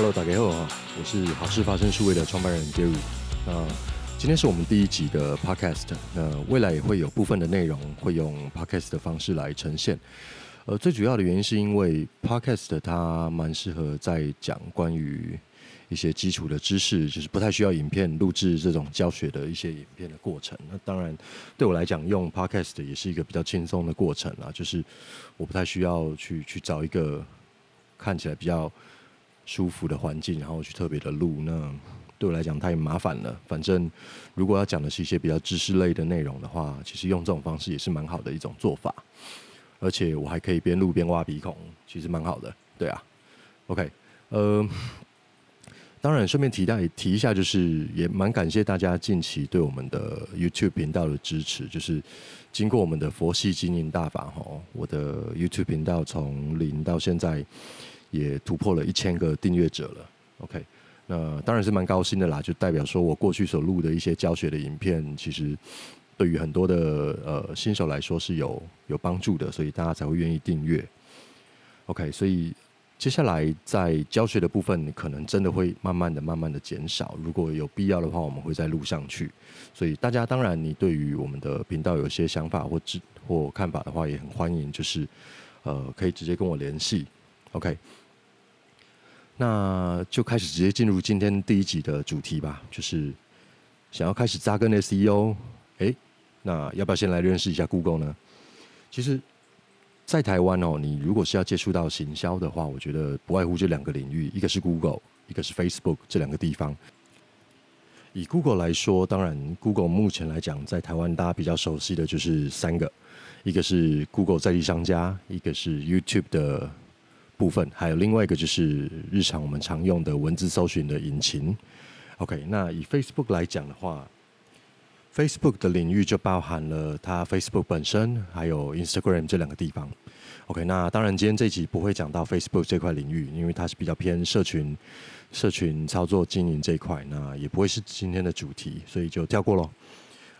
Hello，大家好，我是好事发生数位的创办人 Gary。那今天是我们第一集的 Podcast，那未来也会有部分的内容会用 Podcast 的方式来呈现。呃，最主要的原因是因为 Podcast 它蛮适合在讲关于一些基础的知识，就是不太需要影片录制这种教学的一些影片的过程。那当然对我来讲，用 Podcast 也是一个比较轻松的过程啊，就是我不太需要去去找一个看起来比较舒服的环境，然后去特别的录。那对我来讲太麻烦了。反正如果要讲的是一些比较知识类的内容的话，其实用这种方式也是蛮好的一种做法。而且我还可以边录边挖鼻孔，其实蛮好的。对啊，OK，呃。当然，顺便提到提一下，就是也蛮感谢大家近期对我们的 YouTube 频道的支持。就是经过我们的佛系经营大法吼，我的 YouTube 频道从零到现在也突破了一千个订阅者了。OK，那当然是蛮高兴的啦，就代表说我过去所录的一些教学的影片，其实对于很多的呃新手来说是有有帮助的，所以大家才会愿意订阅。OK，所以。接下来在教学的部分，可能真的会慢慢的、慢慢的减少。如果有必要的话，我们会再录上去。所以大家当然，你对于我们的频道有些想法或知或看法的话，也很欢迎，就是呃，可以直接跟我联系。OK，那就开始直接进入今天第一集的主题吧，就是想要开始扎根 SEO。哎，那要不要先来认识一下 Google 呢？其实。在台湾哦，你如果是要接触到行销的话，我觉得不外乎这两个领域，一个是 Google，一个是 Facebook 这两个地方。以 Google 来说，当然 Google 目前来讲，在台湾大家比较熟悉的就是三个，一个是 Google 在地商家，一个是 YouTube 的部分，还有另外一个就是日常我们常用的文字搜寻的引擎。OK，那以 Facebook 来讲的话。Facebook 的领域就包含了它 Facebook 本身，还有 Instagram 这两个地方。OK，那当然今天这集不会讲到 Facebook 这块领域，因为它是比较偏社群、社群操作经营这一块，那也不会是今天的主题，所以就跳过喽。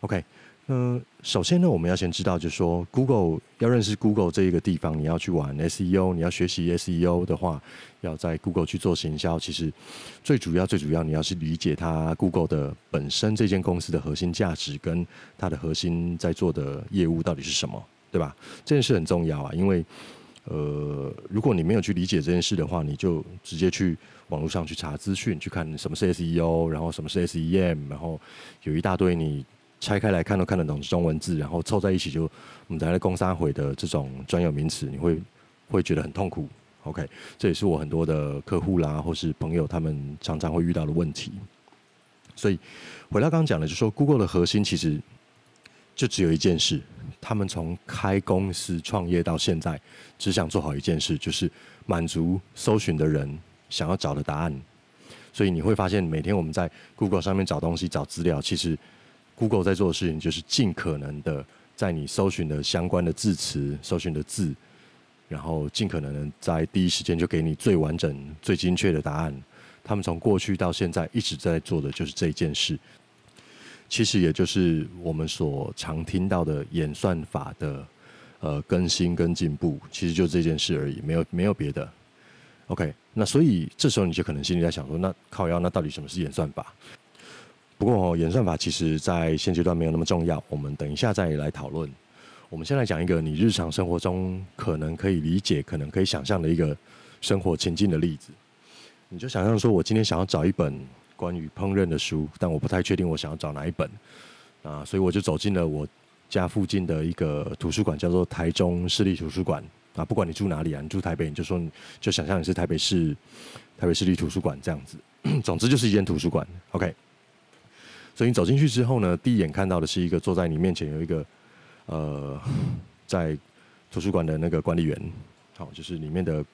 OK。嗯，首先呢，我们要先知道，就是说，Google 要认识 Google 这一个地方，你要去玩 SEO，你要学习 SEO 的话，要在 Google 去做行销。其实最主要、最主要，你要是理解它 Google 的本身这间公司的核心价值跟它的核心在做的业务到底是什么，对吧？这件事很重要啊，因为呃，如果你没有去理解这件事的话，你就直接去网络上去查资讯，去看什么是 SEO，然后什么是 SEM，然后有一大堆你。拆开来看都看得懂中文字，然后凑在一起就我们在那攻三回的这种专有名词，你会会觉得很痛苦。OK，这也是我很多的客户啦，或是朋友他们常常会遇到的问题。所以回到刚刚讲的，就是说 Google 的核心其实就只有一件事，他们从开公司创业到现在，只想做好一件事，就是满足搜寻的人想要找的答案。所以你会发现，每天我们在 Google 上面找东西、找资料，其实 Google 在做的事情就是尽可能的在你搜寻的相关的字词、搜寻的字，然后尽可能的在第一时间就给你最完整、最精确的答案。他们从过去到现在一直在做的就是这件事。其实也就是我们所常听到的演算法的呃更新跟进步，其实就这件事而已，没有没有别的。OK，那所以这时候你就可能心里在想说，那靠腰，那到底什么是演算法？不过，演算法其实在现阶段没有那么重要，我们等一下再来讨论。我们先来讲一个你日常生活中可能可以理解、可能可以想象的一个生活情境的例子。你就想象说，我今天想要找一本关于烹饪的书，但我不太确定我想要找哪一本啊，所以我就走进了我家附近的一个图书馆，叫做台中市立图书馆啊。不管你住哪里啊，你住台北，你就说你就想象你是台北市台北市立图书馆这样子。总之就是一间图书馆，OK。所以你走进去之后呢，第一眼看到的是一个坐在你面前有一个，呃，在图书馆的那个管理员，好，就是里面的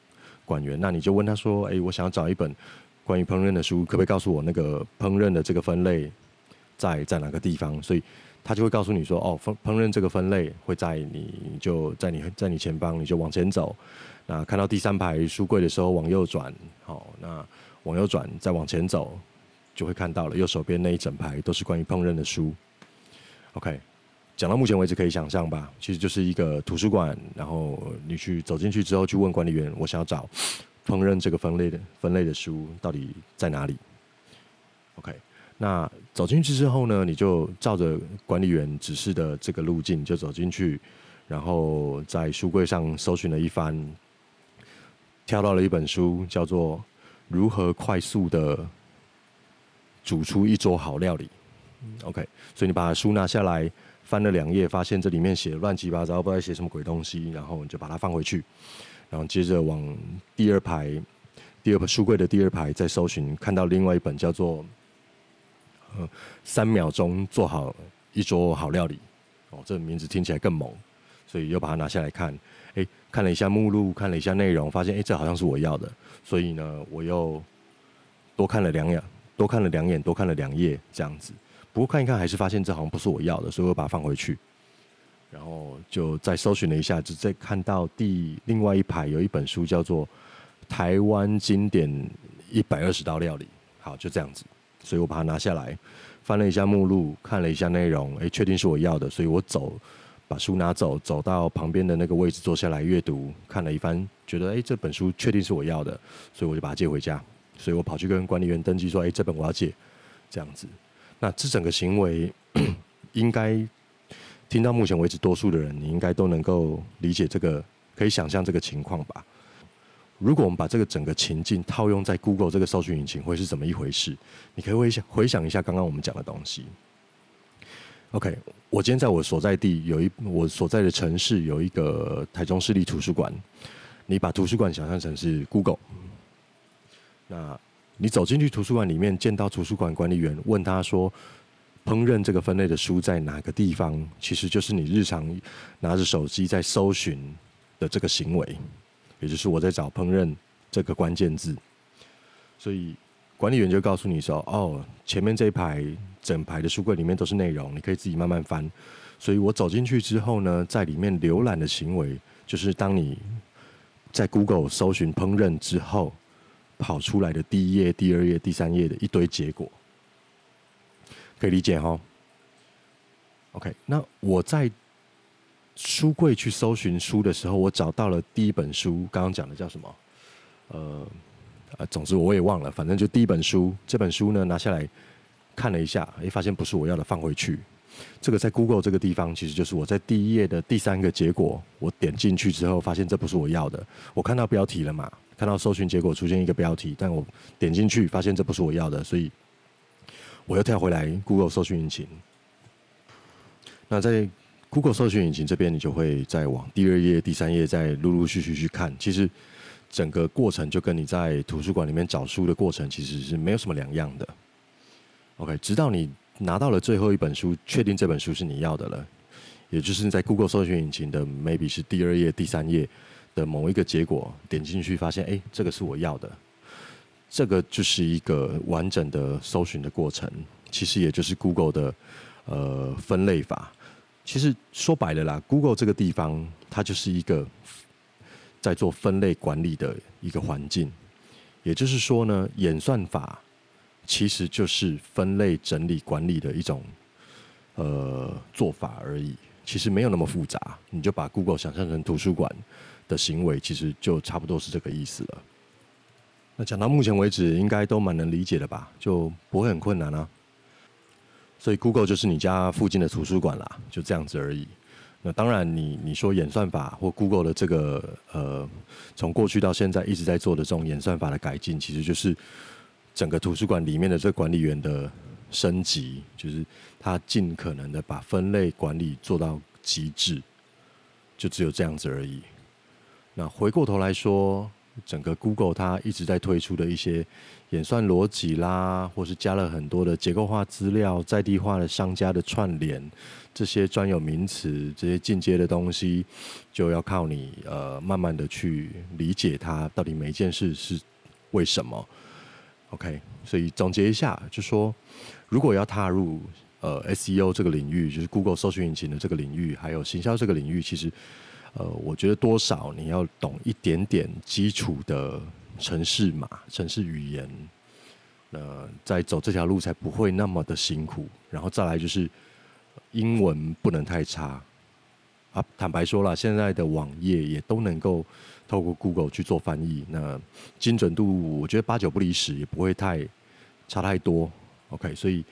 馆员。那你就问他说：“哎，我想要找一本关于烹饪的书，可不可以告诉我那个烹饪的这个分类在在哪个地方？”所以他就会告诉你说：“哦，烹烹饪这个分类会在你就在你在你前方，你就往前走。那看到第三排书柜的时候往右转，好，那往右转再往前走。”就会看到了，右手边那一整排都是关于烹饪的书。OK，讲到目前为止可以想象吧，其实就是一个图书馆，然后你去走进去之后去问管理员，我想要找烹饪这个分类的分类的书到底在哪里？OK，那走进去之后呢，你就照着管理员指示的这个路径就走进去，然后在书柜上搜寻了一番，挑到了一本书，叫做《如何快速的煮出一桌好料理》。OK，所以你把书拿下来，翻了两页，发现这里面写乱七八糟，不知道写什么鬼东西，然后你就把它放回去。然后接着往第二排，第二排书柜的第二排再搜寻，看到另外一本叫做“呃三秒钟做好一桌好料理”，哦，这个名字听起来更猛，所以又把它拿下来看，哎，看了一下目录，看了一下内容，发现哎，这好像是我要的，所以呢，我又多看了两眼，多看了两眼，多看了两页，这样子。不过看一看，还是发现这好像不是我要的，所以我把它放回去。然后就再搜寻了一下，就再看到第另外一排有一本书，叫做《台湾经典一百二十道料理》。好，就这样子，所以我把它拿下来，翻了一下目录，看了一下内容，哎，确定是我要的，所以我走，把书拿走，走到旁边的那个位置坐下来阅读，看了一番，觉得哎，这本书确定是我要的，所以我就把它借回家。所以我跑去跟管理员登记说，哎，这本我要借，这样子。那这整个行为 应该。听到目前为止，多数的人你应该都能够理解这个，可以想象这个情况吧？如果我们把这个整个情境套用在 Google 这个搜寻引擎，会是怎么一回事？你可以回想回想一下刚刚我们讲的东西。OK，我今天在我所在地有一我所在的城市有一个台中市立图书馆，你把图书馆想象成是 Google，那你走进去图书馆里面，见到图书馆管理员，问他说。烹饪这个分类的书在哪个地方？其实就是你日常拿着手机在搜寻的这个行为，也就是我在找烹饪这个关键字。所以管理员就告诉你说：“哦，前面这一排整排的书柜里面都是内容，你可以自己慢慢翻。”所以我走进去之后呢，在里面浏览的行为，就是当你在 Google 搜寻烹饪之后，跑出来的第一页、第二页、第三页的一堆结果。可以理解哈。OK，那我在书柜去搜寻书的时候，我找到了第一本书，刚刚讲的叫什么？呃，呃，总之我也忘了，反正就第一本书。这本书呢，拿下来看了一下，哎，发现不是我要的，放回去。这个在 Google 这个地方，其实就是我在第一页的第三个结果。我点进去之后，发现这不是我要的。我看到标题了嘛？看到搜寻结果出现一个标题，但我点进去发现这不是我要的，所以。我又跳回来，Google 搜寻引擎。那在 Google 搜寻引擎这边，你就会再往第二页、第三页再陆陆续续去看。其实整个过程就跟你在图书馆里面找书的过程其实是没有什么两样的。OK，直到你拿到了最后一本书，确定这本书是你要的了，也就是在 Google 搜寻引擎的 maybe 是第二页、第三页的某一个结果，点进去发现，哎，这个是我要的。这个就是一个完整的搜寻的过程，其实也就是 Google 的呃分类法。其实说白了啦，Google 这个地方它就是一个在做分类管理的一个环境。也就是说呢，演算法其实就是分类整理管理的一种呃做法而已，其实没有那么复杂。你就把 Google 想象成图书馆的行为，其实就差不多是这个意思了。那讲到目前为止，应该都蛮能理解的吧？就不会很困难啊。所以 Google 就是你家附近的图书馆啦，就这样子而已。那当然你，你说演算法或 Google 的这个呃，从过去到现在一直在做的这种演算法的改进，其实就是整个图书馆里面的这管理员的升级，就是他尽可能的把分类管理做到极致，就只有这样子而已。那回过头来说。整个 Google 它一直在推出的一些演算逻辑啦，或是加了很多的结构化资料、在地化的商家的串联，这些专有名词、这些进阶的东西，就要靠你呃慢慢的去理解它到底每一件事是为什么。OK，所以总结一下，就说如果要踏入呃 SEO 这个领域，就是 Google 搜寻引擎的这个领域，还有行销这个领域，其实。呃，我觉得多少你要懂一点点基础的城市码、城市语言，呃，在走这条路才不会那么的辛苦。然后再来就是英文不能太差啊，坦白说了，现在的网页也都能够透过 Google 去做翻译，那精准度我觉得八九不离十，也不会太差太多。OK，所以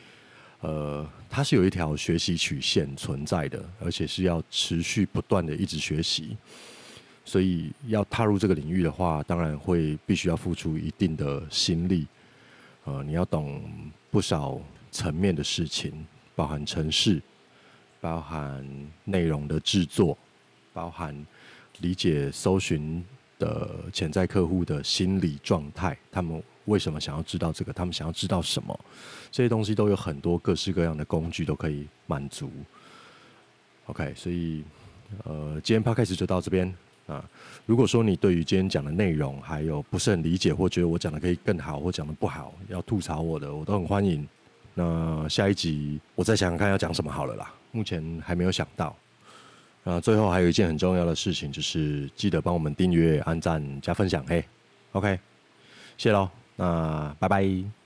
呃，它是有一条学习曲线存在的，而且是要持续不断的一直学习。所以要踏入这个领域的话，当然会必须要付出一定的心力。呃，你要懂不少层面的事情，包含城市，包含内容的制作，包含理解搜寻的潜在客户的心理状态，他们为什么想要知道这个？他们想要知道什么？这些东西都有很多各式各样的工具都可以满足。OK，所以呃，今天 p 开始就到这边。啊，如果说你对于今天讲的内容还有不是很理解，或觉得我讲的可以更好，或讲的不好，要吐槽我的，我都很欢迎。那下一集我再想想看要讲什么好了啦，目前还没有想到。那，最后还有一件很重要的事情，就是记得帮我们订阅、按赞、加分享，嘿，OK，谢喽，那拜拜。